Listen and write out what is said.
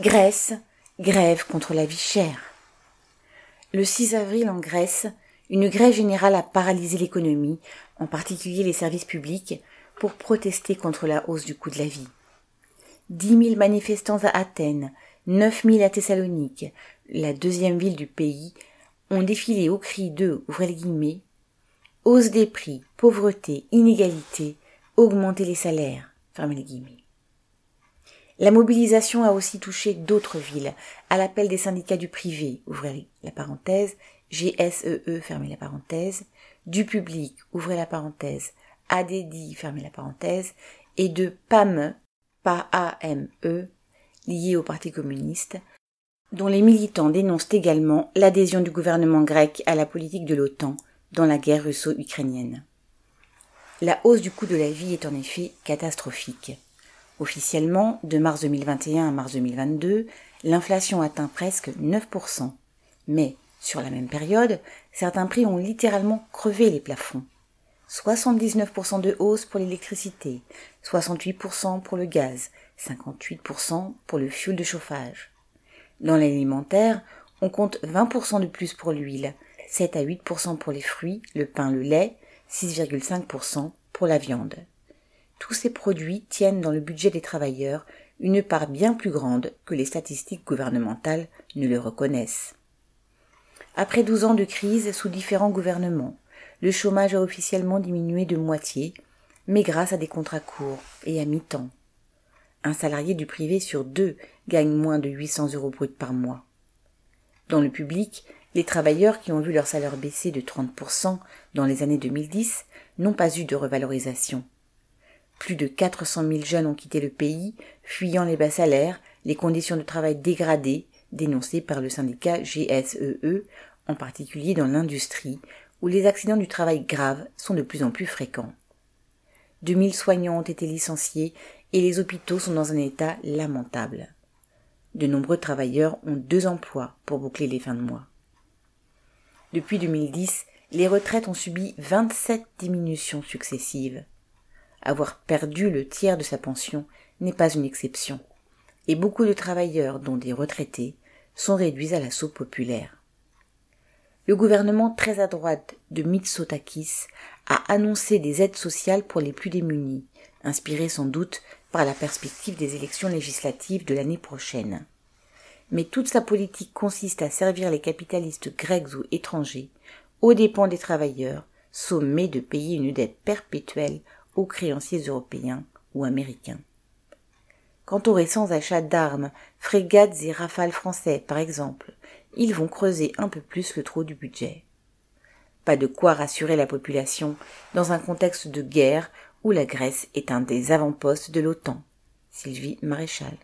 Grèce, grève contre la vie chère. Le 6 avril en Grèce, une grève générale a paralysé l'économie, en particulier les services publics, pour protester contre la hausse du coût de la vie. Dix mille manifestants à Athènes, neuf mille à Thessalonique, la deuxième ville du pays, ont défilé au cri de, ouvrez hausse des prix, pauvreté, inégalité, augmenter les salaires. La mobilisation a aussi touché d'autres villes, à l'appel des syndicats du privé, ouvrez la parenthèse, GSEE, e, fermez la parenthèse, du public, ouvrez la parenthèse, ADDI, fermez la parenthèse, et de PAME, PAME, lié au Parti communiste, dont les militants dénoncent également l'adhésion du gouvernement grec à la politique de l'OTAN dans la guerre russo-ukrainienne. La hausse du coût de la vie est en effet catastrophique. Officiellement, de mars 2021 à mars 2022, l'inflation atteint presque 9%. Mais, sur la même période, certains prix ont littéralement crevé les plafonds. 79% de hausse pour l'électricité, 68% pour le gaz, 58% pour le fioul de chauffage. Dans l'alimentaire, on compte 20% de plus pour l'huile, 7 à 8% pour les fruits, le pain, le lait, 6,5% pour la viande tous ces produits tiennent dans le budget des travailleurs une part bien plus grande que les statistiques gouvernementales ne le reconnaissent. Après douze ans de crise sous différents gouvernements, le chômage a officiellement diminué de moitié, mais grâce à des contrats courts et à mi-temps. Un salarié du privé sur deux gagne moins de 800 euros brut par mois. Dans le public, les travailleurs qui ont vu leur salaire baisser de 30% dans les années 2010 n'ont pas eu de revalorisation. Plus de 400 000 jeunes ont quitté le pays, fuyant les bas salaires, les conditions de travail dégradées, dénoncées par le syndicat GSEE, e, en particulier dans l'industrie, où les accidents du travail graves sont de plus en plus fréquents. 2000 soignants ont été licenciés et les hôpitaux sont dans un état lamentable. De nombreux travailleurs ont deux emplois pour boucler les fins de mois. Depuis 2010, les retraites ont subi 27 diminutions successives. Avoir perdu le tiers de sa pension n'est pas une exception, et beaucoup de travailleurs, dont des retraités, sont réduits à la soupe populaire. Le gouvernement très à droite de Mitsotakis a annoncé des aides sociales pour les plus démunis, inspiré sans doute par la perspective des élections législatives de l'année prochaine. Mais toute sa politique consiste à servir les capitalistes grecs ou étrangers, aux dépens des travailleurs, sommés de payer une dette perpétuelle aux créanciers européens ou américains. Quant aux récents achats d'armes, frégates et rafales français par exemple, ils vont creuser un peu plus le trou du budget. Pas de quoi rassurer la population dans un contexte de guerre où la Grèce est un des avant-postes de l'OTAN. Sylvie Maréchal.